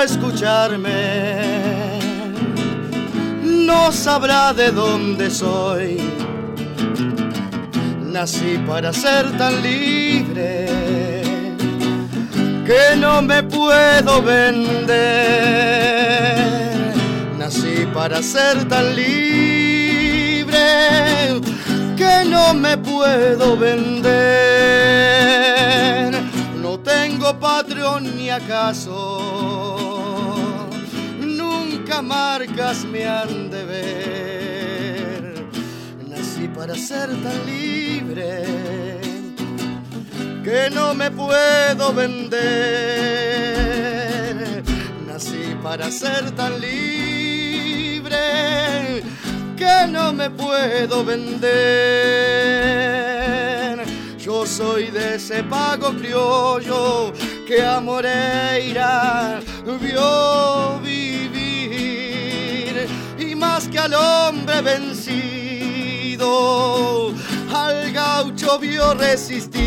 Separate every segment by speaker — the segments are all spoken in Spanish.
Speaker 1: escucharme no sabrá de dónde soy. Nací para ser tan libre que no me puedo vender. Nací para ser tan libre que no me puedo vender. No tengo patrón ni acaso. Nunca marcas me han de ver. Nací para ser tan libre que no me puedo vender. Nací para ser tan libre que no me puedo vender. Yo soy de ese pago criollo que a Moreira vio vivir al hombre vencido, al gaucho vio resistir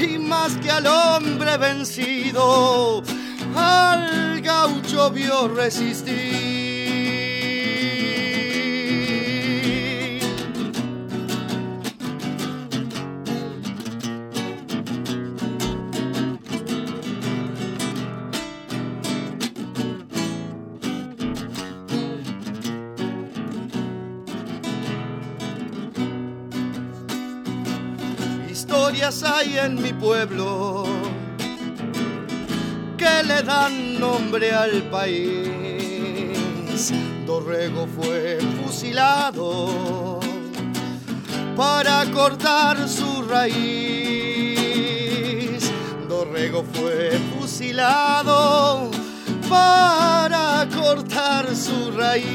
Speaker 1: y más que al hombre vencido, al gaucho vio resistir. Historias hay en mi pueblo que le dan nombre al país. Dorrego fue fusilado para cortar su raíz. Dorrego fue fusilado para cortar su raíz.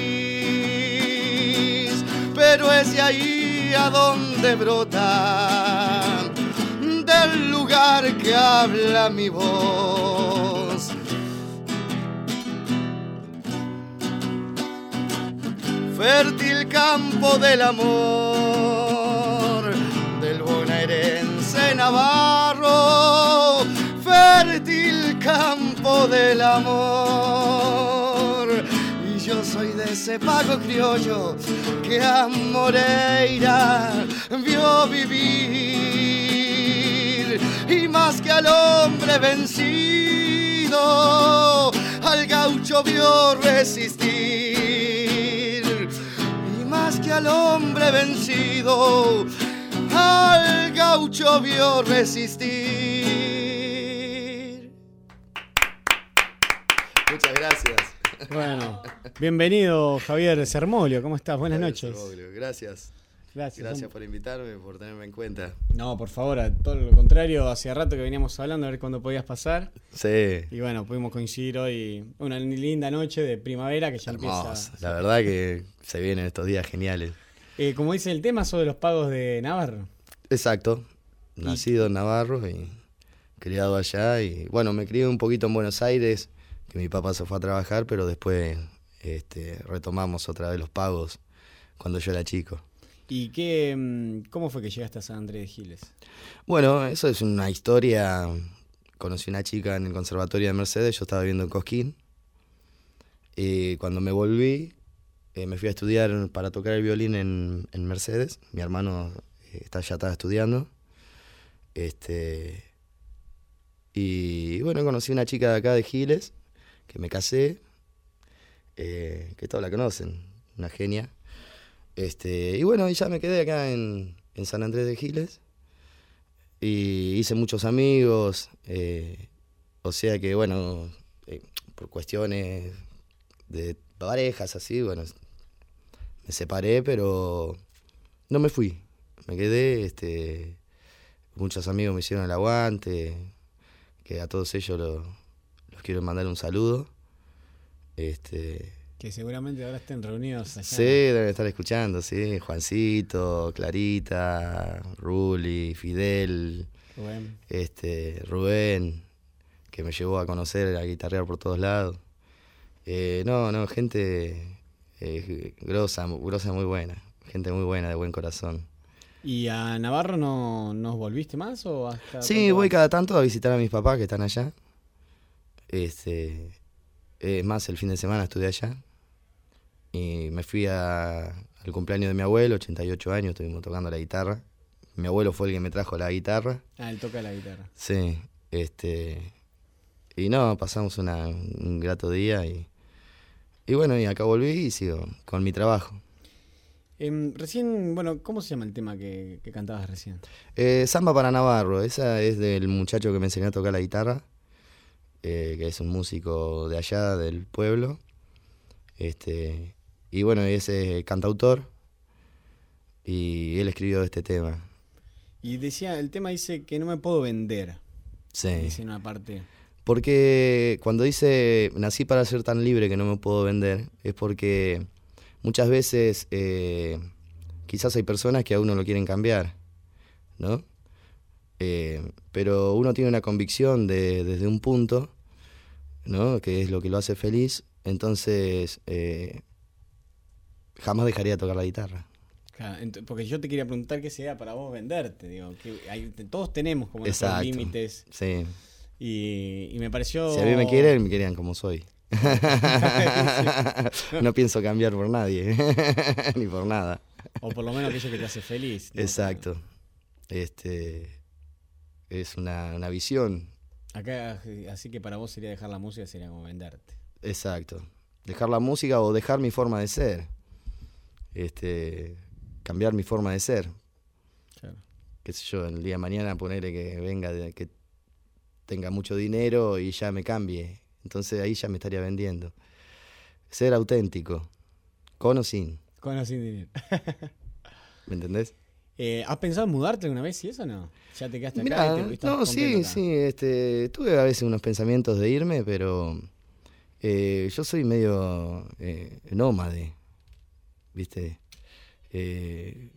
Speaker 1: Pero es de ahí a donde brota, lugar que habla mi voz. Fértil campo del amor, del bonaerense Navarro, fértil campo del amor. Y yo soy de ese pago criollo que a Moreira vio vivir. Y más que al hombre vencido, al gaucho vio resistir. Y más que al hombre vencido, al gaucho vio resistir. Muchas gracias.
Speaker 2: Bueno, bienvenido Javier Sermolio, ¿cómo estás? Buenas noches.
Speaker 1: Gracias.
Speaker 2: Gracias.
Speaker 1: Gracias por invitarme, por tenerme en cuenta.
Speaker 2: No, por favor, a todo lo contrario, hacía rato que veníamos hablando a ver cuándo podías pasar.
Speaker 1: Sí.
Speaker 2: Y bueno, pudimos coincidir hoy una linda noche de primavera que ya
Speaker 1: Hermoso.
Speaker 2: empieza.
Speaker 1: La verdad que se vienen estos días geniales.
Speaker 2: Eh, como dice el tema, sobre los pagos de Navarro.
Speaker 1: Exacto. Nacido en Navarro y criado allá. Y bueno, me crié un poquito en Buenos Aires, que mi papá se fue a trabajar, pero después este, retomamos otra vez los pagos cuando yo era chico.
Speaker 2: ¿Y qué, mm, cómo fue que llegaste a San Andrés de Giles?
Speaker 1: Bueno, eso es una historia. Conocí una chica en el conservatorio de Mercedes, yo estaba viviendo en Cosquín. Y cuando me volví, eh, me fui a estudiar para tocar el violín en, en Mercedes. Mi hermano eh, está, ya estaba estudiando. Este, y bueno, conocí una chica de acá de Giles, que me casé, eh, que todos la conocen, una genia. Este, y bueno, y ya me quedé acá en, en San Andrés de Giles. Y hice muchos amigos. eh, o sea que, bueno, eh, por cuestiones de parejas así, bueno, me separé, pero no me fui. Me quedé, este, muchos amigos me hicieron el aguante, que a todos ellos lo- los quiero mandar un saludo. Este,
Speaker 2: Que seguramente ahora estén reunidos allá.
Speaker 1: Sí, deben estar escuchando, sí. Juancito, Clarita, Ruli, Fidel,
Speaker 2: Rubén.
Speaker 1: este, Rubén, que me llevó a conocer, a guitarrear por todos lados. Eh, no, no, gente eh, grosa, grosa muy buena. Gente muy buena, de buen corazón.
Speaker 2: ¿Y a Navarro no, no volviste más o hasta
Speaker 1: Sí, voy cada tanto a visitar a mis papás que están allá. Este, es más, el fin de semana estuve allá. Y me fui a- al cumpleaños de mi abuelo, 88 años, estuvimos tocando la guitarra. Mi abuelo fue el que me trajo la guitarra.
Speaker 2: Ah, él toca la guitarra.
Speaker 1: Sí, este. Y no, pasamos una- un grato día y. Y bueno, y acá volví y sigo con mi trabajo.
Speaker 2: Em, recién, bueno, ¿cómo se llama el tema que, que cantabas recién?
Speaker 1: Eh, Samba para Navarro, esa es del muchacho que me enseñó a tocar la guitarra, eh, que es un músico de allá, del pueblo. Este, y bueno, es eh, cantautor y él escribió este tema.
Speaker 2: Y decía, el tema dice que no me puedo vender.
Speaker 1: Sí.
Speaker 2: Dice en una parte.
Speaker 1: Porque cuando dice nací para ser tan libre que no me puedo vender, es porque muchas veces eh, quizás hay personas que a uno lo quieren cambiar, ¿no? Eh, pero uno tiene una convicción de- desde un punto, ¿no? Que es lo que lo hace feliz, entonces eh, jamás dejaría de tocar la guitarra.
Speaker 2: Claro, porque yo te quería preguntar qué sería para vos venderte. Digo, que hay- todos tenemos como nuestros
Speaker 1: Exacto.
Speaker 2: límites.
Speaker 1: Sí.
Speaker 2: Y, y me pareció.
Speaker 1: Si a mí me quieren, me querían como soy. no pienso cambiar por nadie, ni por nada.
Speaker 2: O por lo menos aquello que te hace feliz. ¿no?
Speaker 1: Exacto. Este es una, una visión.
Speaker 2: Acá, así que para vos sería dejar la música, sería como venderte.
Speaker 1: Exacto. Dejar la música o dejar mi forma de ser. Este cambiar mi forma de ser.
Speaker 2: Claro.
Speaker 1: Qué sé yo, el día de mañana ponerle que venga de- que tenga mucho dinero y ya me cambie. Entonces ahí ya me estaría vendiendo. Ser auténtico. Con o sin.
Speaker 2: Con o sin dinero.
Speaker 1: ¿Me entendés?
Speaker 2: Eh, ¿Has pensado en mudarte alguna vez y eso no? ¿Ya te quedaste acá?
Speaker 1: Mirá,
Speaker 2: y te- estás
Speaker 1: no, sí,
Speaker 2: acá?
Speaker 1: sí, este, tuve a veces unos pensamientos de irme, pero eh, yo soy medio eh, nómade, ¿viste? Eh,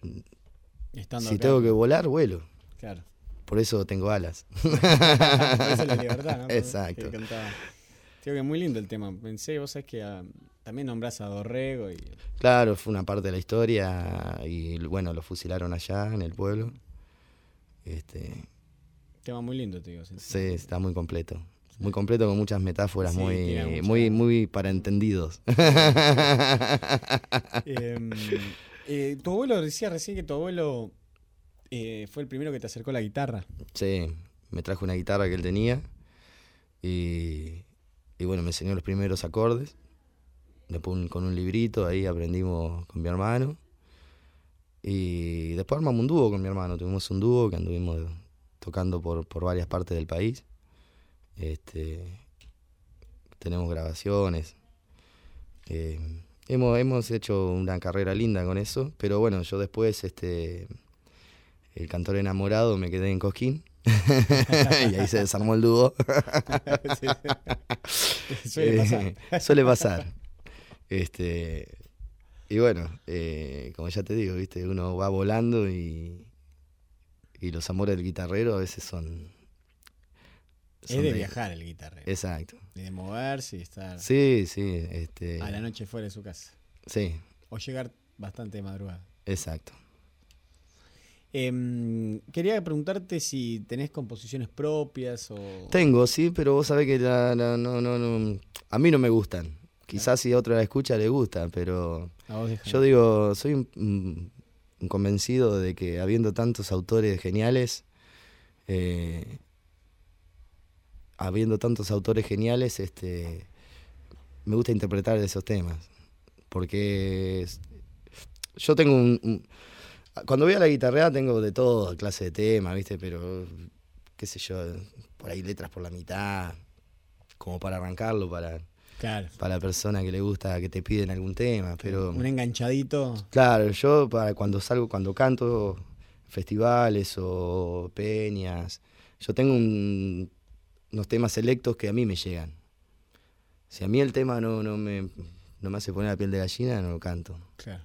Speaker 2: Estando
Speaker 1: si
Speaker 2: acá.
Speaker 1: tengo que volar, vuelo,
Speaker 2: Claro.
Speaker 1: por eso tengo alas.
Speaker 2: Por eso la libertad, ¿no?
Speaker 1: Exacto.
Speaker 2: Que. Digo que muy lindo el tema. Pensé, vos sabés que ah, también nombrás a Dorrego y
Speaker 1: Claro, fue una parte de la historia y bueno, lo fusilaron allá en el pueblo. Este,
Speaker 2: tema muy lindo, te digo. sí,
Speaker 1: está muy completo. Muy completo con muchas metáforas
Speaker 2: Sí,
Speaker 1: muy,
Speaker 2: mucha-
Speaker 1: muy, muy para entendidos.
Speaker 2: Em, eh, tu abuelo decía recién que tu abuelo eh, fue el primero que te acercó la guitarra.
Speaker 1: Sí, me trajo una guitarra que él tenía y, y bueno, me enseñó los primeros acordes. Después un- con un librito ahí aprendimos con mi hermano. Y después armamos un dúo con mi hermano. Tuvimos un dúo que anduvimos tocando por, por varias partes del país. Este, tenemos grabaciones. Eh, hemos, hemos hecho una carrera linda con eso. Pero bueno, yo después, este, el cantor enamorado, me quedé en Cosquín. y ahí se desarmó el dúo.
Speaker 2: Sí. Suele pasar.
Speaker 1: Eh, suele pasar. Este, y bueno, eh, como ya te digo, viste, uno va volando y, y los amores del guitarrero a veces son.
Speaker 2: Es de viajar el guitarrero.
Speaker 1: Exacto.
Speaker 2: Y de moverse y estar
Speaker 1: Sí, sí, este,
Speaker 2: a la noche fuera de su casa.
Speaker 1: sí,
Speaker 2: O llegar bastante de madrugada.
Speaker 1: exacto.
Speaker 2: Em, quería preguntarte si tenés composiciones propias o...
Speaker 1: Tengo, sí, pero vos sabés que la- la- no, no, no, a mí no me gustan. Quizás si otra la escucha le gusta, pero
Speaker 2: A vos.
Speaker 1: Yo digo, soy un convencido de que habiendo tantos autores geniales, eh, habiendo tantos autores geniales, este, me gusta interpretar esos temas. Porque es- yo tengo un, un- Cuando voy a la guitarra tengo de todo clase de temas, ¿viste? Pero, qué sé yo, por ahí letras por la mitad, como para arrancarlo, para,
Speaker 2: Claro.
Speaker 1: para la persona que le gusta, que te piden algún tema. Pero,
Speaker 2: Un enganchadito.
Speaker 1: Claro, yo para cuando salgo, cuando canto festivales o peñas, yo tengo un- unos temas selectos que a mí me llegan. Si a mí el tema no, no, me, no me hace poner la piel de gallina, no lo canto.
Speaker 2: Claro.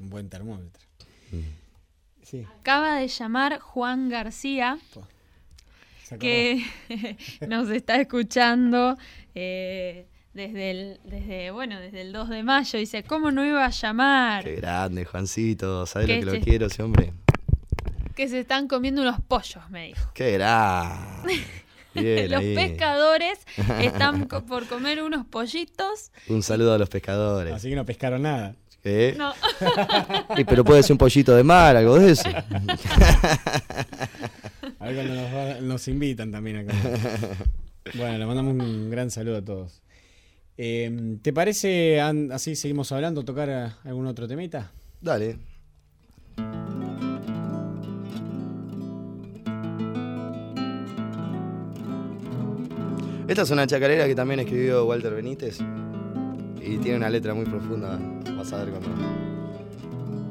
Speaker 2: Un buen termómetro.
Speaker 1: Mm.
Speaker 2: Sí.
Speaker 3: Acaba de llamar Juan García, que nos está escuchando eh, desde el, desde, bueno, desde el 2 de mayo. Dice, ¿cómo no iba a llamar?
Speaker 1: Qué grande, Juancito, ¿sabes lo
Speaker 3: Que
Speaker 1: lo quiero ese hombre?
Speaker 3: Que se están comiendo unos pollos, me dijo.
Speaker 1: Qué grande. Bien,
Speaker 3: Los
Speaker 1: ahí.
Speaker 3: pescadores están co- por comer unos pollitos.
Speaker 1: Un saludo a los pescadores.
Speaker 2: Así que no pescaron nada.
Speaker 1: ¿Eh?
Speaker 3: No,
Speaker 1: Y, pero puede ser un pollito de mar, algo de eso.
Speaker 2: A ver cuando nos, va- nos invitan también acá. Bueno, le mandamos un gran saludo a todos. Eh, ¿Te parece, así seguimos hablando, tocar a- algún otro temita?
Speaker 1: Dale. Esta es una chacarera que también escribió Walter Benítez. Y tiene una letra muy profunda. Vas a ver cuando.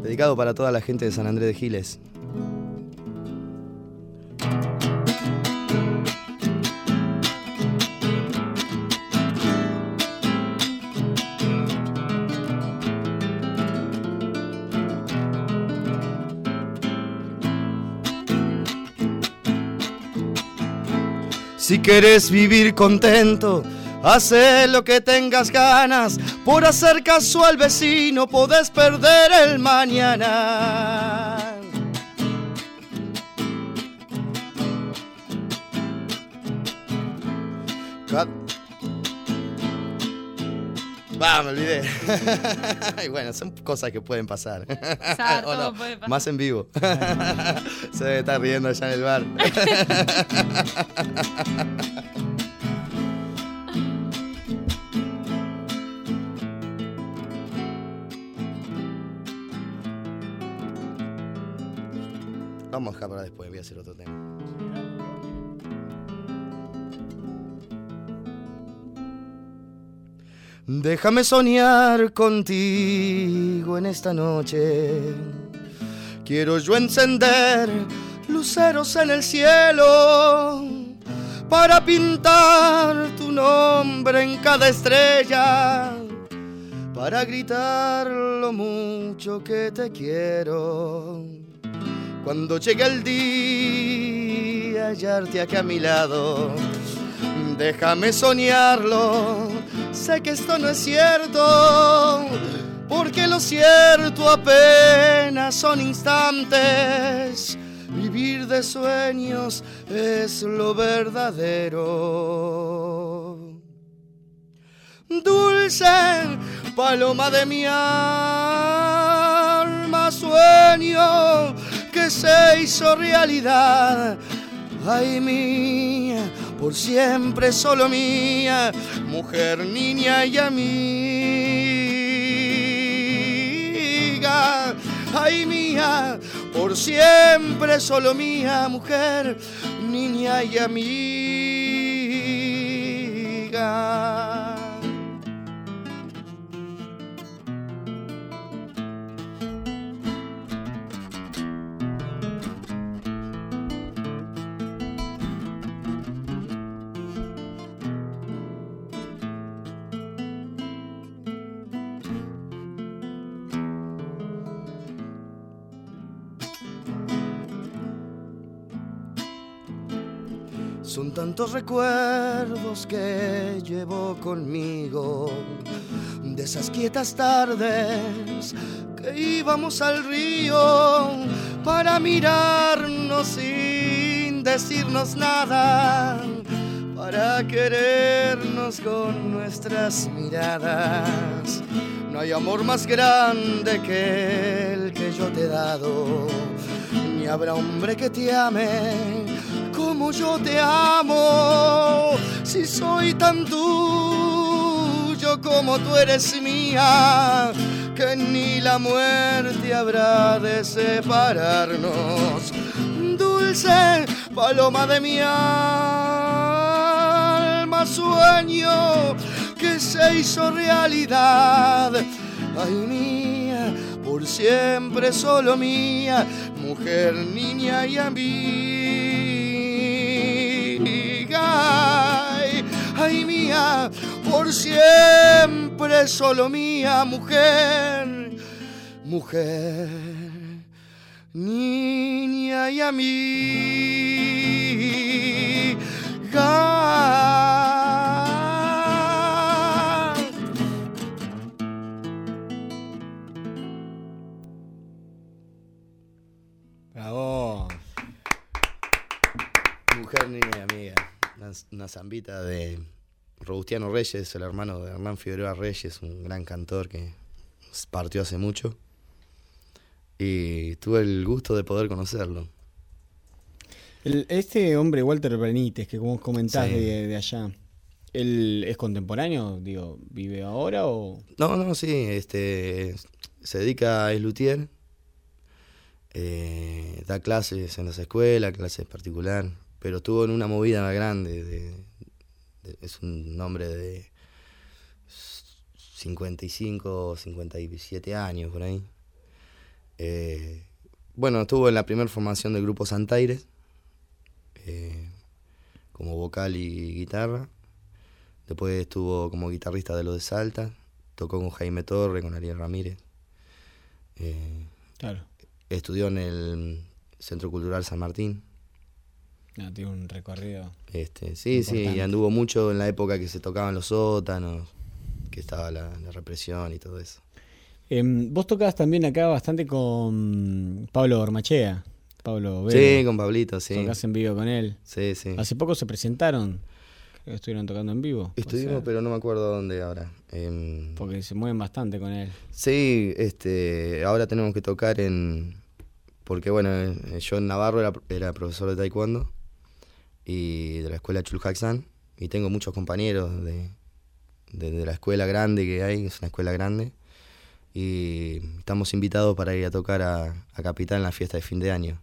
Speaker 1: Dedicado para toda la gente de San Andrés de Giles. Quieres vivir contento, hace lo que tengas ganas. Por hacer caso al vecino, podés perder el mañana. Va, me olvidé. Y bueno, son cosas que pueden pasar. ¿O no?
Speaker 3: puede pasar.
Speaker 1: Más en vivo. Se debe estar riendo allá en el bar. Vamos a dejar para después, voy a hacer otro tema. Déjame soñar contigo en esta noche. Quiero yo encender luceros en el cielo para pintar tu nombre en cada estrella, para gritar lo mucho que te quiero. Cuando llegue el día, hallarte aquí a mi lado, déjame soñarlo. Sé que esto no es cierto, porque lo cierto apenas son instantes. Vivir de sueños es lo verdadero. Dulce paloma de mi alma, sueño que se hizo realidad. Ay mía, por siempre solo mía, mujer, niña y amiga. Ay mía, por siempre solo mía, mujer, niña y amiga. Son tantos recuerdos que llevo conmigo de esas quietas tardes que íbamos al río para mirarnos sin decirnos nada, para querernos con nuestras miradas. No hay amor más grande que el que yo te he dado, ni habrá hombre que te ame yo te amo, si soy tan tuyo como tú eres mía, que ni la muerte habrá de separarnos. Dulce paloma de mi alma, sueño que se hizo realidad. Ay mía, por siempre solo mía, mujer, niña y amiga. Por siempre solo mía, mujer, mujer, niña y amiga. Mujer, niña amiga. una zambita de Robustiano Reyes, el hermano de Hernán Figueroa Reyes, un gran cantor que partió hace mucho. Y tuve el gusto de poder conocerlo.
Speaker 2: El- este hombre, Walter Benítez, que como comentás
Speaker 1: Sí.
Speaker 2: de, de allá, ¿él es contemporáneo? Digo, ¿vive ahora o...?
Speaker 1: No, no, sí, este, se dedica a luthier, eh, da clases en las escuelas, clases particular, pero estuvo en una movida grande, de, de- es un hombre de 55, 57 años por ahí. Eh, bueno, estuvo en la primera formación del grupo Santaires, eh, como vocal y guitarra. Después estuvo como guitarrista de los de Salta. Tocó con Jaime Torre, con Ariel Ramírez. Eh,
Speaker 2: Claro,
Speaker 1: estudió en el Centro Cultural San Martín.
Speaker 2: No, tiene un recorrido.
Speaker 1: Este, sí, sí, y
Speaker 2: Importante.
Speaker 1: anduvo mucho en la época que se tocaban los sótanos, que estaba la, la represión y todo eso.
Speaker 2: Em, vos tocabas también acá bastante con Pablo Ormachea. Pablo
Speaker 1: Sí, con Pablito, sí.
Speaker 2: Tocás en vivo con él.
Speaker 1: Sí, sí.
Speaker 2: Hace poco se presentaron. Creo que estuvieron tocando en vivo.
Speaker 1: Estuvimos, pero no me acuerdo dónde ahora. Em,
Speaker 2: Porque se mueven bastante con él.
Speaker 1: Sí, este, ahora tenemos que tocar en... Porque bueno, eh, yo en Navarro era, era profesor de taekwondo y de la escuela Chulhaxan y tengo muchos compañeros de, de, de la escuela grande que hay, es una escuela grande, y estamos invitados para ir a tocar a, a Capital en la fiesta de fin de año.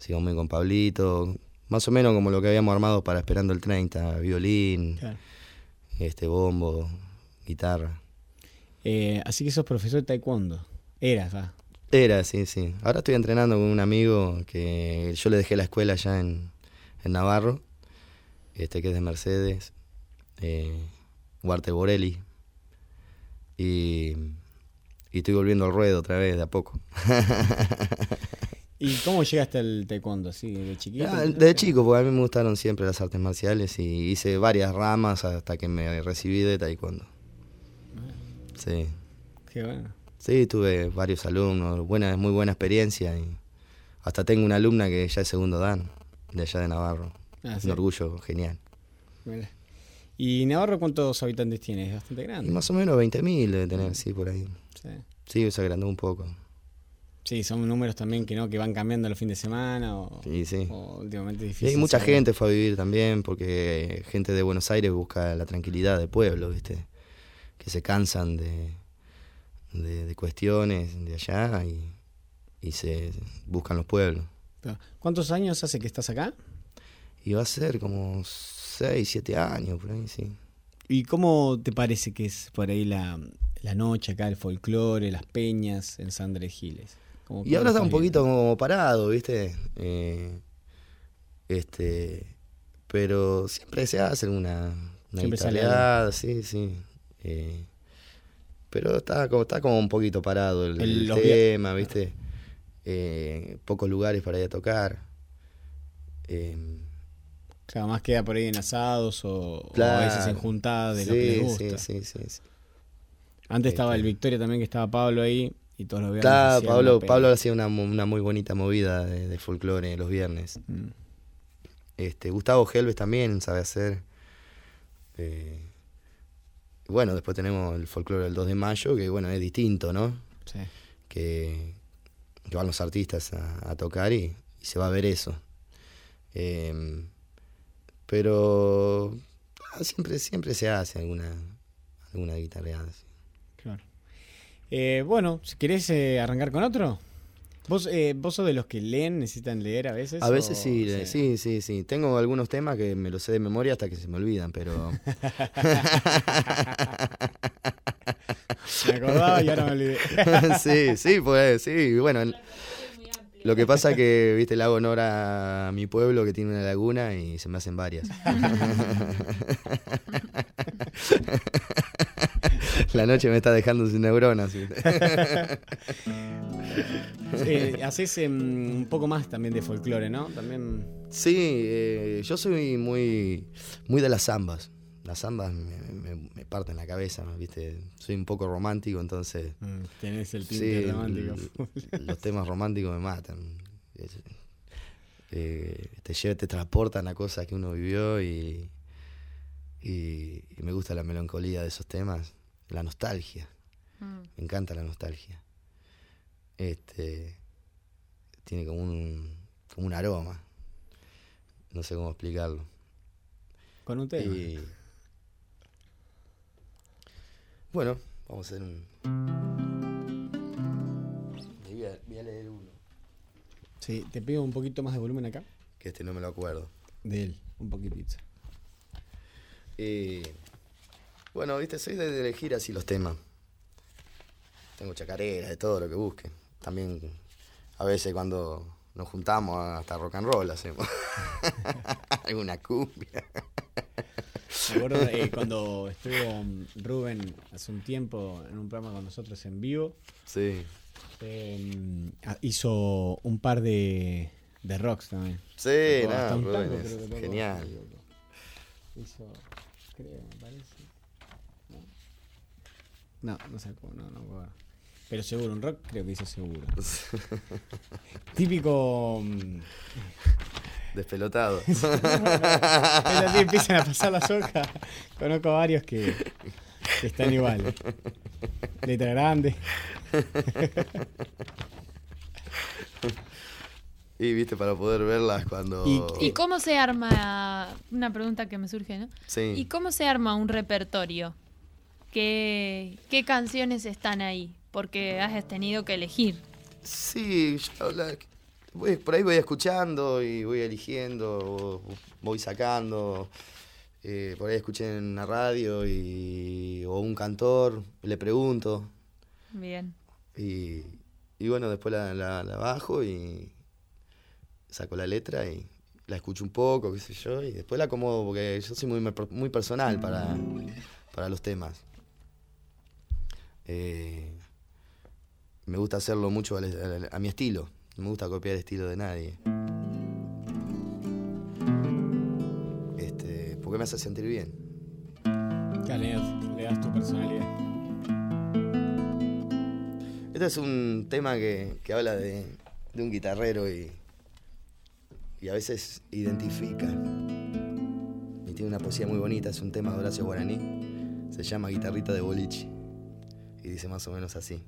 Speaker 1: Así ir con Pablito, más o menos como lo que habíamos armado para Esperando el 30, violín,
Speaker 2: Claro.
Speaker 1: este bombo, guitarra.
Speaker 2: Eh, así que sos profesor de taekwondo. Eras, va.
Speaker 1: Era, sí, sí. Ahora estoy entrenando con un amigo que yo le dejé la escuela allá en, en Navarro, este que es de Mercedes, eh, Huarte Borelli. Y, y estoy volviendo al ruedo otra vez, de a poco.
Speaker 2: ¿Y cómo llegaste al taekwondo? ¿Así, de chiquito?
Speaker 1: Ah, de chico, porque a mí me gustaron siempre las artes marciales y hice varias ramas hasta que me recibí de taekwondo. Sí.
Speaker 2: Qué bueno.
Speaker 1: Sí, tuve varios alumnos, buena, muy buena experiencia y hasta tengo una alumna que ya es segundo dan, de allá de Navarro.
Speaker 2: Ah,
Speaker 1: Un orgullo genial.
Speaker 2: ¿Y Navarro cuántos habitantes tiene? Es bastante
Speaker 1: Y
Speaker 2: grande.
Speaker 1: más o menos 20.000 debe tener, sí, por ahí.
Speaker 2: Sí.
Speaker 1: Sí, se agrandó un poco.
Speaker 2: Sí, son números también que no que van cambiando los fines de semana o,
Speaker 1: Sí, sí.
Speaker 2: o últimamente
Speaker 1: Y
Speaker 2: difícil.
Speaker 1: hay mucha
Speaker 2: saber.
Speaker 1: gente fue a vivir también, porque gente de Buenos Aires busca la tranquilidad del pueblo, ¿viste? Que se cansan de, de, de cuestiones de allá y, y se buscan los pueblos.
Speaker 2: ¿Cuántos años hace que estás acá?
Speaker 1: Y va a ser como 6, 7 años, por ahí, sí.
Speaker 2: ¿Y cómo te parece que es por ahí la, la noche acá, el folclore, las peñas en San Andrés Giles? ¿Cómo-
Speaker 1: Y ahora está un poquito como parado, ¿viste? Eh, este, pero siempre se hace una, una
Speaker 2: Siempre sale
Speaker 1: guitarreada, sí, sí. Eh, pero está como, está como un poquito parado el, tema, ¿viste? Eh, pocos lugares para ir a tocar. Eh,
Speaker 2: Claro, más queda por ahí en asados o, o a veces en juntadas de lo que les
Speaker 1: sí,
Speaker 2: gusta.
Speaker 1: sí, sí, sí, sí.
Speaker 2: Antes estaba el
Speaker 1: Este-
Speaker 2: Victoria también, que estaba Pablo ahí y todos los viernes.
Speaker 1: Claro, Pablo. Pablo hacía una, una muy bonita movida de, de folclore los viernes.
Speaker 2: Mm.
Speaker 1: Este, Gustavo Helves también sabe hacer. Eh, bueno, después tenemos el folclore del 2 de mayo, que bueno, es distinto, ¿no?
Speaker 2: Sí.
Speaker 1: Que, que van los artistas a, a tocar y, y se va a ver eso. Eh, pero ah, siempre, siempre se hace alguna, alguna guitarreada. sí.
Speaker 2: Claro. Eh, bueno, si querés eh, arrancar con otro. ¿Vos, eh, ¿Vos sos de los que leen, necesitan leer a veces?
Speaker 1: A veces
Speaker 2: o-
Speaker 1: sí, le- sí, sí, sí. Tengo algunos temas que me los sé de memoria hasta que se me olvidan, pero...
Speaker 2: Me acordaba y ahora me olvidé.
Speaker 1: sí, sí, pues sí. Bueno, en- lo que pasa que, viste, le hago honor a mi pueblo que tiene una laguna y se me hacen varias. La noche me está dejando sin neuronas.
Speaker 2: Eh, haces em, un poco más también de folclore, ¿no? También.
Speaker 1: Sí, eh, yo soy muy, muy de las zambas. Las zambas me, me- me parten la cabeza, ¿no? ¿viste? Soy un poco romántico, entonces...
Speaker 2: mm, tenés el tinte
Speaker 1: Sí,
Speaker 2: romántico.
Speaker 1: los temas románticos me matan. Es- eh, te lleva, te transportan a cosas que uno vivió y, y, y me gusta la melancolía de esos temas, la nostalgia.
Speaker 3: Mm.
Speaker 1: Me encanta la nostalgia. Este tiene como un como un aroma. No sé cómo explicarlo.
Speaker 2: Con un tema.
Speaker 1: Y bueno, vamos a hacer un. Voy a, voy a leer uno,
Speaker 2: Sí, te pido un poquito más de volumen acá.
Speaker 1: que este no me lo acuerdo.
Speaker 2: De él, un poquitito.
Speaker 1: Y bueno, viste, soy de elegir así los temas. Tengo chacareras, de todo lo que busque. También a veces cuando nos juntamos hasta rock and roll hacemos. Alguna cumbia.
Speaker 2: Me acuerdo eh, cuando estuvo mm, Rubén hace un tiempo en un programa con nosotros en vivo,
Speaker 1: Sí.
Speaker 2: eh, ah, hizo un par de, de rocks también.
Speaker 1: Sí, nada,
Speaker 2: un
Speaker 1: Rubén es
Speaker 2: creo que
Speaker 1: genial.
Speaker 2: Hizo, creo, me parece. No, no, no sacó, no, no. me acuerdo. Pero seguro, un rock creo que hizo seguro. Típico.
Speaker 1: Despelotado.
Speaker 2: Pero así empiezan a pasar las hojas. Conozco varios que, que están iguales. Letra grande.
Speaker 1: y viste, para poder verlas cuando.
Speaker 2: Y-
Speaker 3: ¿Y cómo se arma? Una pregunta que me surge, ¿no?
Speaker 1: Sí.
Speaker 3: ¿Y cómo se arma un repertorio? ¿Qué, qué canciones están ahí? Porque has tenido que elegir.
Speaker 1: Sí, yo la- voy- por ahí voy escuchando y voy eligiendo, voy sacando. eh, por ahí escuché en la radio y, o un cantor, le pregunto.
Speaker 3: Bien.
Speaker 1: Y, y bueno, después la, la, la bajo y saco la letra y la escucho un poco, qué sé yo, y después la acomodo porque yo soy muy, muy personal para, para los temas. Eh, me gusta hacerlo mucho a, mi estilo, no me gusta copiar el estilo de nadie. Este, porque me hace sentir bien.
Speaker 2: Le das, le das tu personalidad.
Speaker 1: Este es un tema que, que habla de, de un guitarrero y, y a veces identifica. Y tiene una poesía muy bonita, es un tema de Horacio Guaraní. Se llama Guitarrita de Boliche. Y dice más o menos así.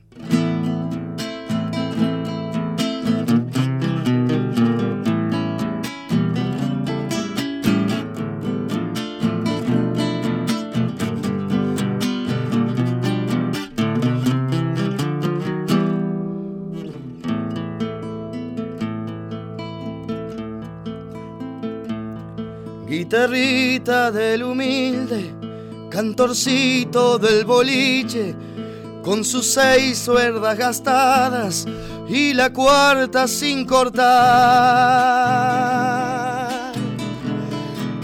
Speaker 1: Guitarrita del humilde, cantorcito del boliche, con sus seis suerdas gastadas y la cuarta sin cortar.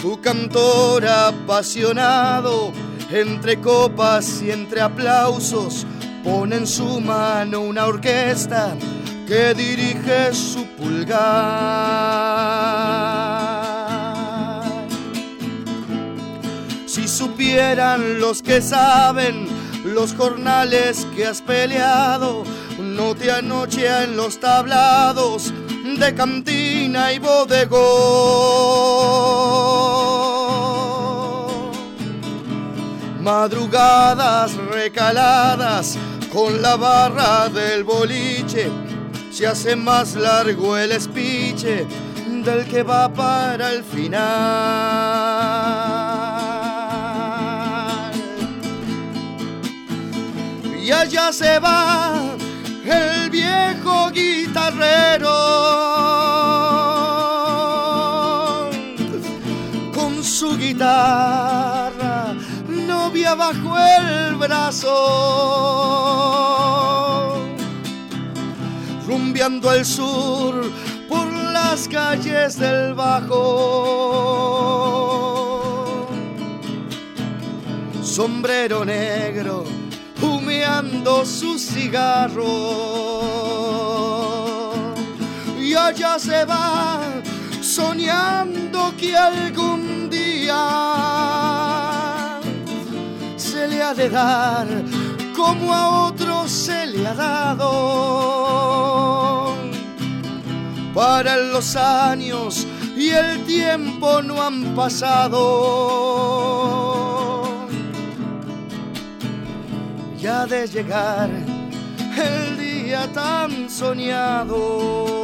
Speaker 1: Tu cantor apasionado, entre copas y entre aplausos, pone en su mano una orquesta que dirige su pulgar. Supieran los que saben los jornales que has peleado, no te anochea en los tablados de cantina y bodegón. Madrugadas recaladas con la barra del boliche, se hace más largo el espiche del que va para el final. Y allá se va el viejo guitarrero con su guitarra, novia bajo el brazo, rumbeando al sur por las calles del Bajo. Sombrero negro, su cigarro. Y allá se va, soñando que algún día se le ha de dar como a otros se le ha dado Paran los años y el tiempo no han pasado. Ya de llegar el día tan soñado.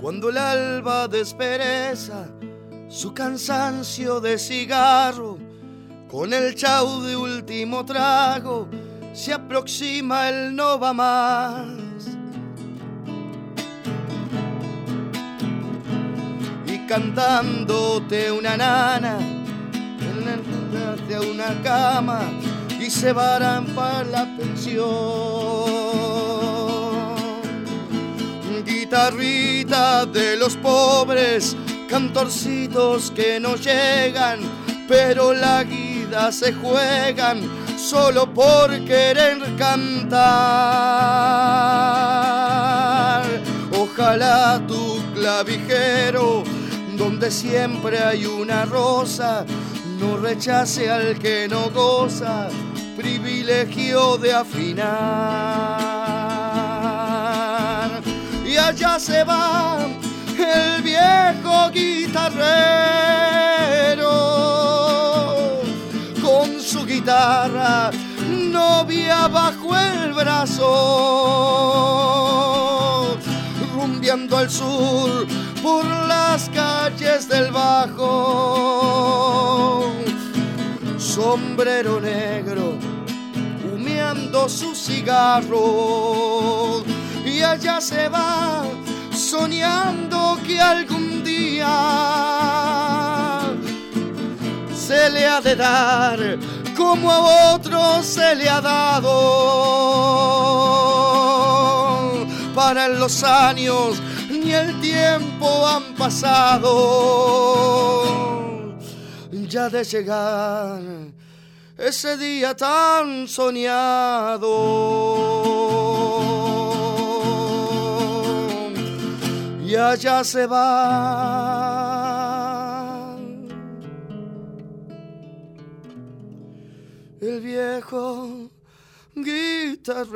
Speaker 1: Cuando el alba despereza su cansancio de cigarro, con el chau de último trago, se aproxima el no va más. Y cantándote una nana, a una cama y se varan para la pensión guitarrita de los pobres, cantorcitos que no llegan, pero la guida se juegan solo por querer cantar. Ojalá tu clavijero, donde siempre hay una rosa, no rechace al que no goza privilegio de afinar allá se va el viejo guitarrero. Con su guitarra novia bajo el brazo rumbeando al sur por las calles del bajo. Sombrero negro humeando su cigarro y allá se va soñando que algún día se le ha de dar como a otros se le ha dado. Para los años ni el tiempo han pasado. Ya de llegar ese día tan soñado. Y allá se va. El viejo guitarrero.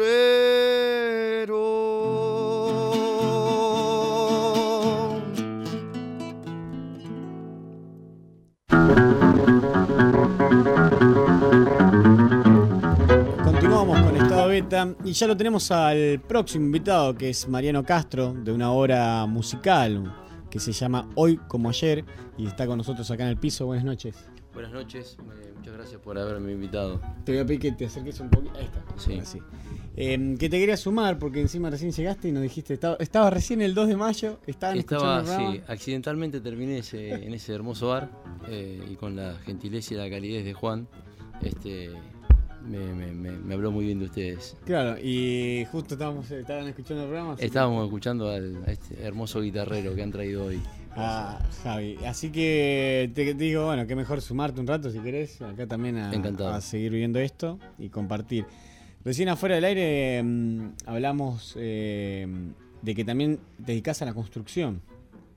Speaker 2: Continuamos con Beta y ya lo tenemos al próximo invitado que es Mariano Castro de una obra musical que se llama Hoy como ayer y está con nosotros acá en el piso. Buenas noches.
Speaker 4: Buenas noches, eh, muchas gracias por haberme invitado.
Speaker 2: Te voy a pedir que te acerques un poquito. Ahí está.
Speaker 4: Sí.
Speaker 2: Así. Eh, que te quería sumar porque encima recién llegaste y nos dijiste, estaba, estaba recién el 2 de mayo, estaban
Speaker 4: Estaba,
Speaker 2: escuchando el
Speaker 4: sí, accidentalmente terminé ese- en ese hermoso bar eh, y con la gentileza y la calidez de Juan, este, me, me- me- me habló muy bien de ustedes.
Speaker 2: Claro, y justo estábamos, estaban escuchando el programa.
Speaker 4: Estábamos escuchando al- a este hermoso guitarrero que han traído hoy.
Speaker 2: a Javi. Así que te, te digo, bueno, que mejor sumarte un rato si querés, acá también a,
Speaker 4: Encantado.
Speaker 2: a seguir viendo esto y compartir. Recién afuera del aire mm, hablamos eh, de que también te dedicas a la construcción,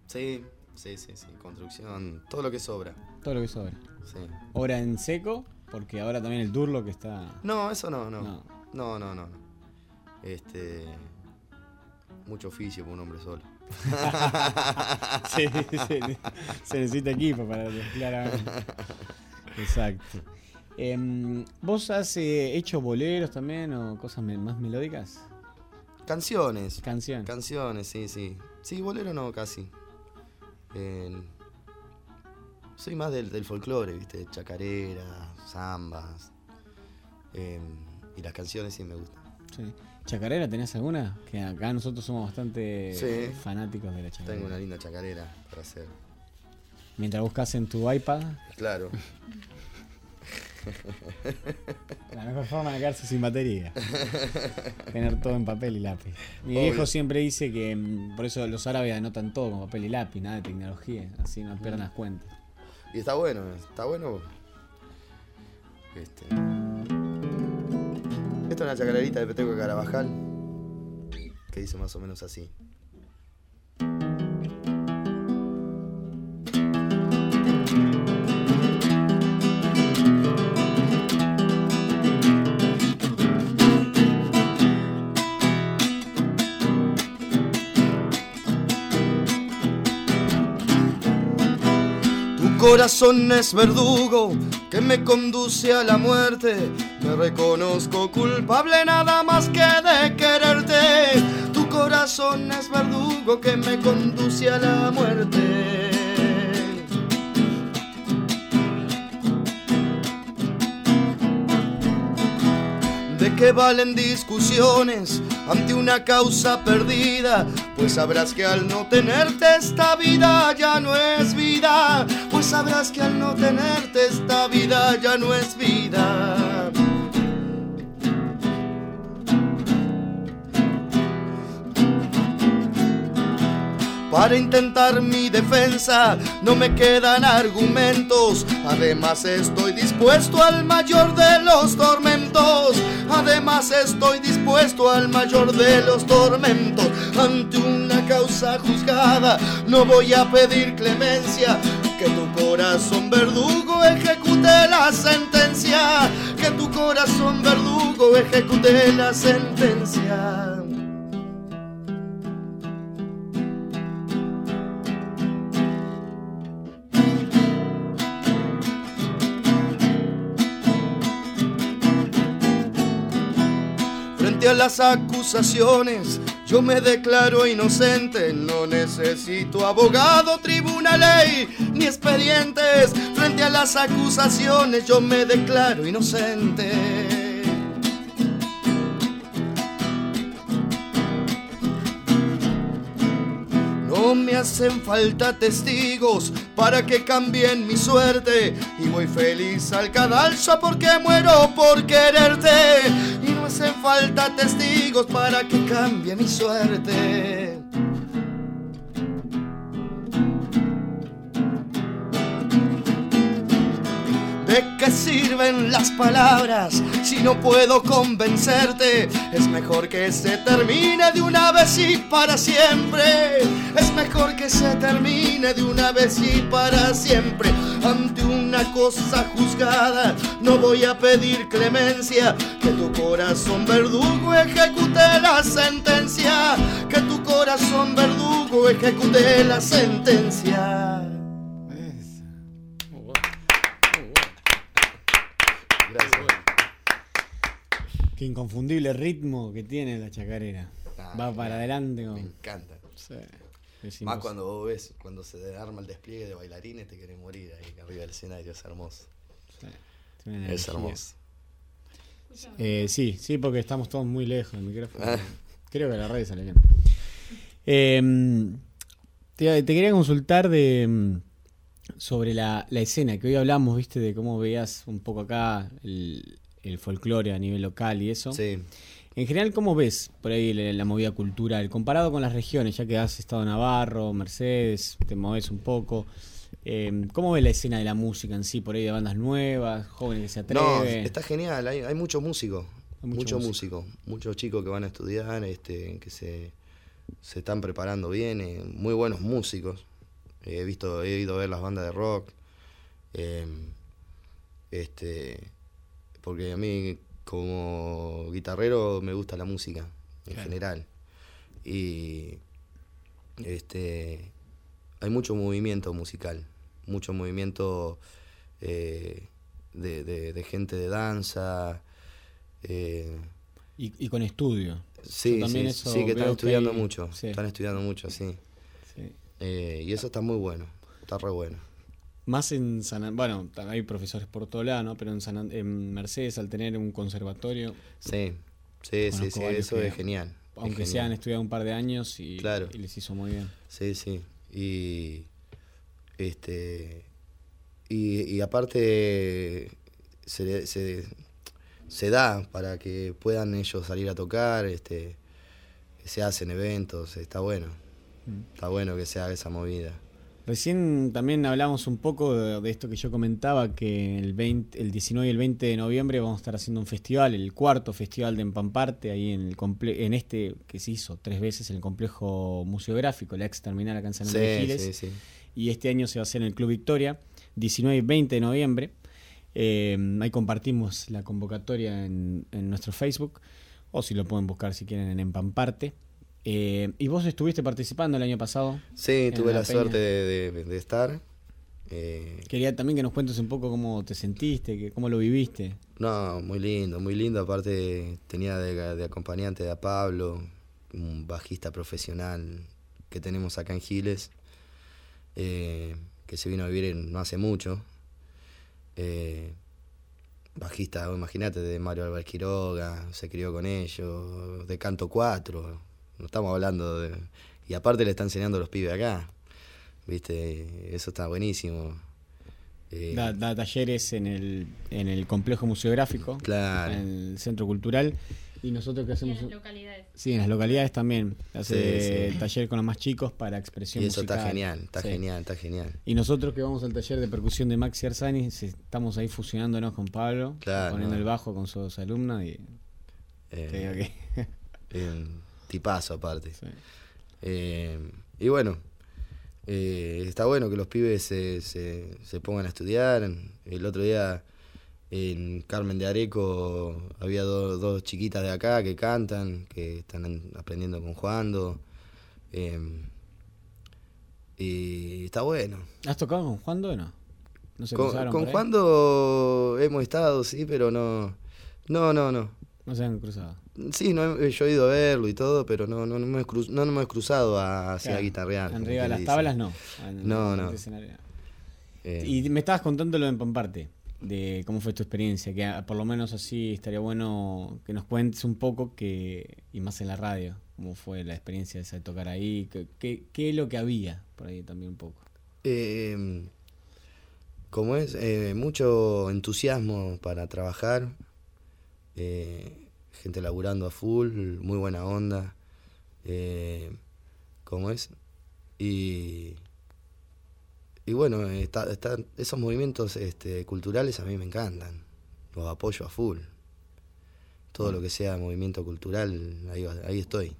Speaker 1: Sí, sí, sí, sí. Construcción, todo lo que sobra.
Speaker 2: todo lo que sobra.
Speaker 1: Sí.
Speaker 2: Obra en seco, porque ahora también el Durlo que está...
Speaker 1: No, eso no, no.
Speaker 2: No.
Speaker 1: No, no. Este. Mucho oficio para un hombre solo.
Speaker 2: Sí, sí, se necesita equipo para claramente. Exacto. Em, ¿Vos has eh, hecho boleros también o cosas me- más melódicas?
Speaker 1: Canciones.
Speaker 2: Canción.
Speaker 1: Canciones, sí, sí. Sí, bolero no, casi. Eh, soy más del, del folclore, ¿viste? Chacarera, zambas. Eh, y las canciones sí me gustan.
Speaker 2: Sí. ¿Chacarera tenés alguna? Que acá nosotros somos bastante
Speaker 1: Sí.
Speaker 2: fanáticos de la chacarera.
Speaker 1: Tengo una linda chacarera para hacer.
Speaker 2: Mientras buscas en tu iPad,
Speaker 1: Claro.
Speaker 2: la mejor forma de quedarse sin batería. Tener todo en papel y lápiz. Mi
Speaker 1: Obvio.
Speaker 2: viejo siempre dice que mm, por eso los árabes anotan todo con papel y lápiz, nada de tecnología, así no pierdan las cuentas.
Speaker 1: Y está bueno, está bueno. Este. Esta es una chacarerita de Peteco de Carabajal. Que dice más o menos así. Corazón es verdugo que me conduce a la muerte. Me reconozco culpable nada más que de quererte. Tu corazón es verdugo que me conduce a la muerte. ¿De qué valen discusiones ante una causa perdida? Pues sabrás que al no tenerte esta vida ya no es vida. Pues sabrás que al no tenerte esta vida ya no es vida. Para intentar mi defensa no me quedan argumentos. Además estoy dispuesto al mayor de los tormentos. Además estoy dispuesto al mayor de los tormentos. Ante una causa juzgada no voy a pedir clemencia. Que tu corazón verdugo ejecute la sentencia. Que tu corazón verdugo ejecute la sentencia. Las acusaciones, yo me declaro inocente. No necesito abogado, tribuna, ley ni expedientes. Frente a las acusaciones, yo me declaro inocente. No me hacen falta testigos para que cambien mi suerte. Y voy feliz al cadalso porque muero por quererte. Y no hacen falta testigos para que cambie mi suerte. ¿De qué sirven las palabras si no puedo convencerte? Es mejor que se termine de una vez y para siempre. Es mejor que se termine de una vez y para siempre. Ante una cosa juzgada no voy a pedir clemencia. Que tu corazón verdugo ejecute la sentencia. Que tu corazón verdugo ejecute la sentencia.
Speaker 2: Qué inconfundible ritmo que tiene la chacarera.
Speaker 1: Ah,
Speaker 2: Va para adelante.
Speaker 1: Me encanta.
Speaker 2: Sí,
Speaker 1: Más cuando vos ves, cuando se arma el despliegue de bailarines, te querés morir ahí arriba del escenario, es hermoso.
Speaker 2: Sí,
Speaker 1: Es
Speaker 2: energía.
Speaker 1: hermoso.
Speaker 2: Eh, sí, sí, porque estamos todos muy lejos del micrófono.
Speaker 1: Ah.
Speaker 2: Creo que la red sale bien. Eh, te, te quería consultar de mm, sobre la, la escena, que hoy hablamos, viste, de cómo veías un poco acá el, el folclore a nivel local y eso.
Speaker 1: Sí.
Speaker 2: En general, ¿cómo ves por ahí la, la movida cultural? Comparado con las regiones, ya que has estado en Navarro, Mercedes, te moves un poco. Eh, ¿Cómo ves la escena de la música en sí? Por ahí de bandas nuevas, jóvenes que se atreven.
Speaker 1: No, está genial, hay, hay muchos músicos. Muchos
Speaker 2: músico.
Speaker 1: músicos, muchos chicos que van a estudiar, este, que se, se están preparando bien, eh, muy buenos músicos. He visto, he ido a ver las bandas de rock. eh, este, porque a mí como guitarrero me gusta la música en
Speaker 2: Claro.
Speaker 1: general. Y este hay mucho movimiento musical, mucho movimiento eh, de, de- de gente de danza. eh,
Speaker 2: Y, y con estudio.
Speaker 1: sí,
Speaker 2: también
Speaker 1: sí, sí, que están estudiando
Speaker 2: hay-
Speaker 1: mucho,
Speaker 2: sí,
Speaker 1: están estudiando mucho, sí.
Speaker 2: sí.
Speaker 1: Eh, y eso está muy bueno, está re bueno.
Speaker 2: Más en San An- bueno, hay profesores por todo lado, ¿no? Pero en, San An- en Mercedes, al tener un conservatorio,
Speaker 1: Sí, sí, sí, sí, eso
Speaker 2: que-
Speaker 1: es genial. es
Speaker 2: aunque
Speaker 1: genial.
Speaker 2: se han estudiado un par de años y,
Speaker 1: Claro.
Speaker 2: y les hizo muy bien.
Speaker 1: Sí, sí. Y este y, y aparte se, se, se da para que puedan ellos salir a tocar, este se hacen eventos, está bueno.
Speaker 2: Mm.
Speaker 1: Está bueno que se haga esa movida.
Speaker 2: Recién también hablamos un poco de, esto que yo comentaba, que el, 20, el 19 y el 20 de noviembre vamos a estar haciendo un festival, el cuarto festival de Empamparte, ahí en, el en este que se hizo tres veces en el complejo museográfico, la ex terminal acá en San de Giles. Y este año se va a hacer en el Club Victoria, 19 y 20 de noviembre. Eh, ahí compartimos la convocatoria en, en nuestro Facebook, o si lo pueden buscar si quieren en Empamparte. Eh, ¿Y vos estuviste participando el año pasado?
Speaker 1: Sí, tuve la, suerte de, estar. Eh,
Speaker 2: Quería también que nos cuentes un poco cómo te sentiste, que, cómo lo viviste.
Speaker 1: No, muy lindo, muy lindo. Aparte tenía de, acompañante a Pablo, un bajista profesional que tenemos acá en Giles, eh, que se vino a vivir no hace mucho. bajista, imagínate, de Mario Álvarez Quiroga, se crió con ellos, de Canto 4, no estamos hablando de... Y aparte le está enseñando a los pibes acá. ¿Viste? Eso está buenísimo.
Speaker 2: Eh, da, talleres en el, en el complejo museográfico,
Speaker 1: claro.
Speaker 2: en el centro cultural. Y nosotros que hacemos.
Speaker 3: en las localidades.
Speaker 2: Sí, en las localidades también. Hace taller con los más chicos para expresión
Speaker 1: y eso está genial, está genial, está genial.
Speaker 2: Y nosotros que vamos al taller de percusión de Maxi Arzani, estamos ahí fusionándonos con Pablo, poniendo el bajo con sus alumnos y.
Speaker 1: Eh, tipazo aparte. Eh, y bueno, eh, está bueno que los pibes se, se, pongan a estudiar. El otro día en Carmen de Areco había dos chiquitas de acá que cantan, que están aprendiendo con Juando. Eh, y está bueno.
Speaker 2: ¿Has tocado con Juando o no?
Speaker 1: ¿No se con, con Juando hemos estado, sí, pero no. No, no, no.
Speaker 2: No se han cruzado.
Speaker 1: Sí, no yo he ido a verlo y todo, pero no, no, no, me, he no, no me he cruzado hacia claro. guitarrear.
Speaker 2: Arriba de las tablas no.
Speaker 1: no, no.
Speaker 2: Eh. Y me estabas contando lo de Pamparte, de cómo fue tu experiencia, que por lo menos así estaría bueno que nos cuentes un poco, que y más en la radio, cómo fue la experiencia de tocar ahí, qué, qué, es lo que había por ahí también un poco.
Speaker 1: Eh, como es, eh, mucho entusiasmo para trabajar, eh, gente laburando a full, muy buena onda, eh, ¿cómo es? Y, y bueno, está, esos movimientos este, culturales a mí me encantan, los apoyo a full. Todo lo que sea movimiento cultural, ahí, ahí estoy.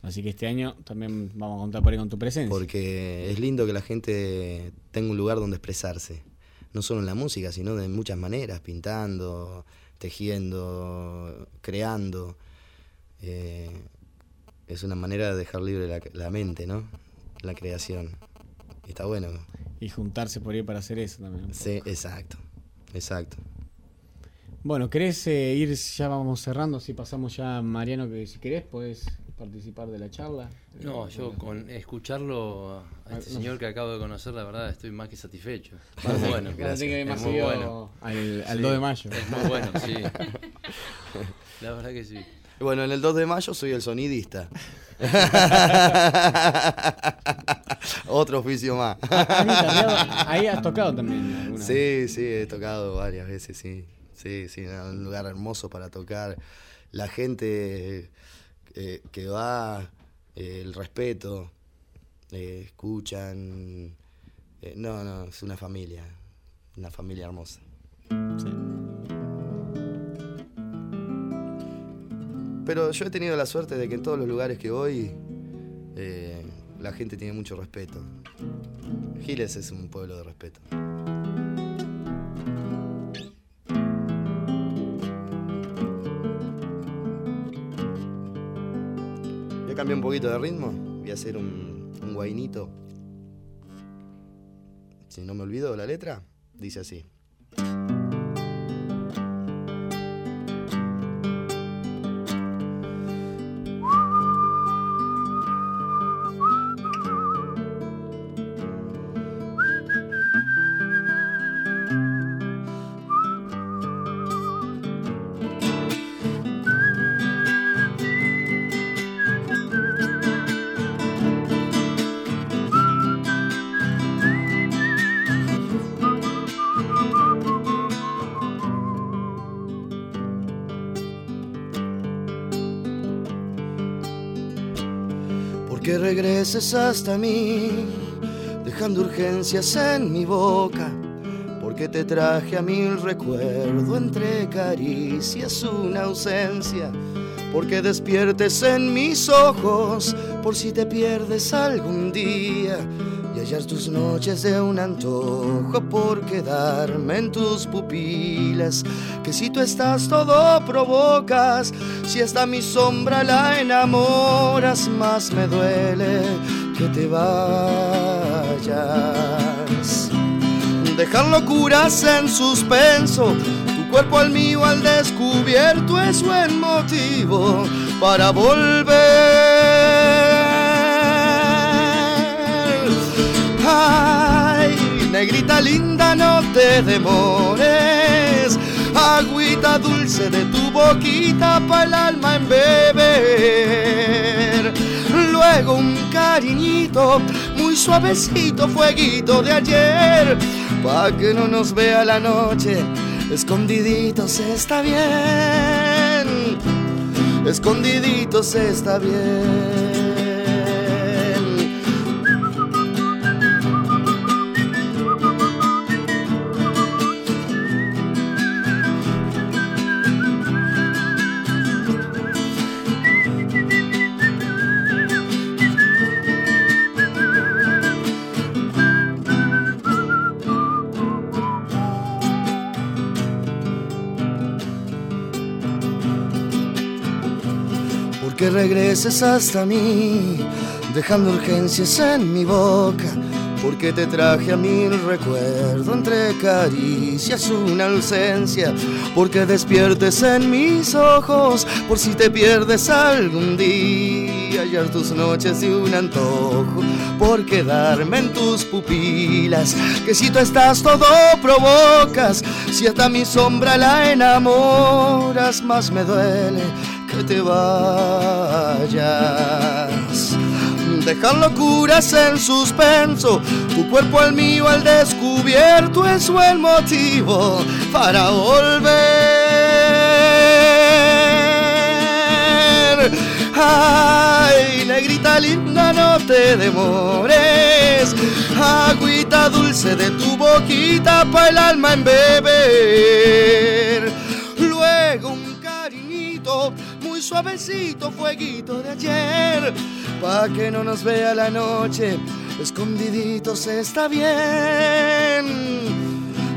Speaker 2: Así que este año también vamos a contar por ahí con tu presencia.
Speaker 1: Porque es lindo que la gente tenga un lugar donde expresarse. No solo en la música, sino de muchas maneras, pintando, tejiendo, creando. Eh, es una manera de dejar libre la, mente, ¿no? La creación. está bueno.
Speaker 2: Y juntarse por ahí para hacer eso también.
Speaker 1: Sí, exacto, exacto.
Speaker 2: Bueno, ¿querés eh, ir? Ya vamos cerrando, si pasamos ya, Mariano, que si querés, puedes participar de la charla.
Speaker 4: No, yo con escucharlo a este señor que acabo de conocer, la verdad estoy más que satisfecho.
Speaker 2: Muy bueno, gracias. Que es muy bueno. Al, 2 de mayo.
Speaker 4: Es muy bueno, sí. La verdad que sí.
Speaker 1: Bueno, en el 2 de mayo soy el sonidista. Otro oficio más.
Speaker 2: Ahí has tocado también.
Speaker 1: Sí, sí, he tocado varias veces, sí. Sí, sí, un lugar hermoso para tocar. La gente eh, que va, eh, el respeto, eh, escuchan. no, no, es una familia, una familia hermosa. Pero yo he tenido la suerte de que en todos los lugares que voy, la gente tiene mucho respeto. Giles es un pueblo de respeto. Cambié un poquito de ritmo. Voy a hacer un, un guainito. Si no me olvido la letra, dice así. Regreses hasta mí, dejando urgencias en mi boca, porque te traje a mil recuerdo entre caricias una ausencia, porque despiertes en mis ojos, por si te pierdes algún día y hallar tus noches de un antojo por quedarme en tus pupilas. Que si tú estás todo provocas, si hasta mi sombra la enamoras, más me duele que te vayas. Dejar locuras en suspenso, tu cuerpo al mío al descubierto es buen motivo para volver. Negrita linda, no te demores. Agüita dulce de tu boquita para el alma en beber. Luego un cariñito, muy suavecito, fueguito de ayer. Pa' que no nos vea la noche, escondiditos está bien. Escondiditos está bien. Que regreses hasta mí, dejando urgencias en mi boca, porque te traje a mí el recuerdo entre caricias una ausencia, porque despiertes en mis ojos, por si te pierdes algún día, hallar tus noches y un antojo, por quedarme en tus pupilas, que si tú estás todo provocas, si hasta mi sombra la enamoras, más me duele que te vayas. Dejar locuras en suspenso, tu cuerpo al mío al descubierto es el motivo para volver. Ay, negrita linda, no te demores. Agüita dulce de tu boquita para el alma en beber. Suavecito, fueguito de ayer, pa' que no nos vea la noche, escondiditos está bien,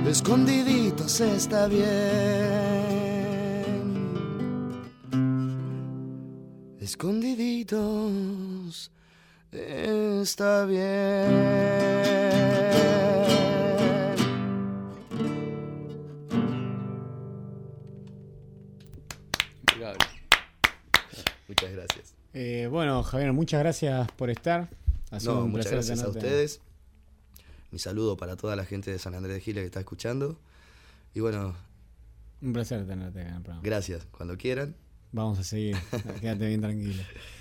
Speaker 1: escondiditos está bien, escondiditos está bien.
Speaker 2: Eh, bueno, Javier, muchas gracias por estar. Ha sido
Speaker 1: No,
Speaker 2: un
Speaker 1: muchas gracias a ustedes. Mi saludo para toda la gente de San Andrés de Giles que está escuchando. Y bueno,
Speaker 2: Un placer tenerte acá en el programa.
Speaker 1: gracias. Cuando quieran.
Speaker 2: Vamos a seguir. Quédate bien tranquilo.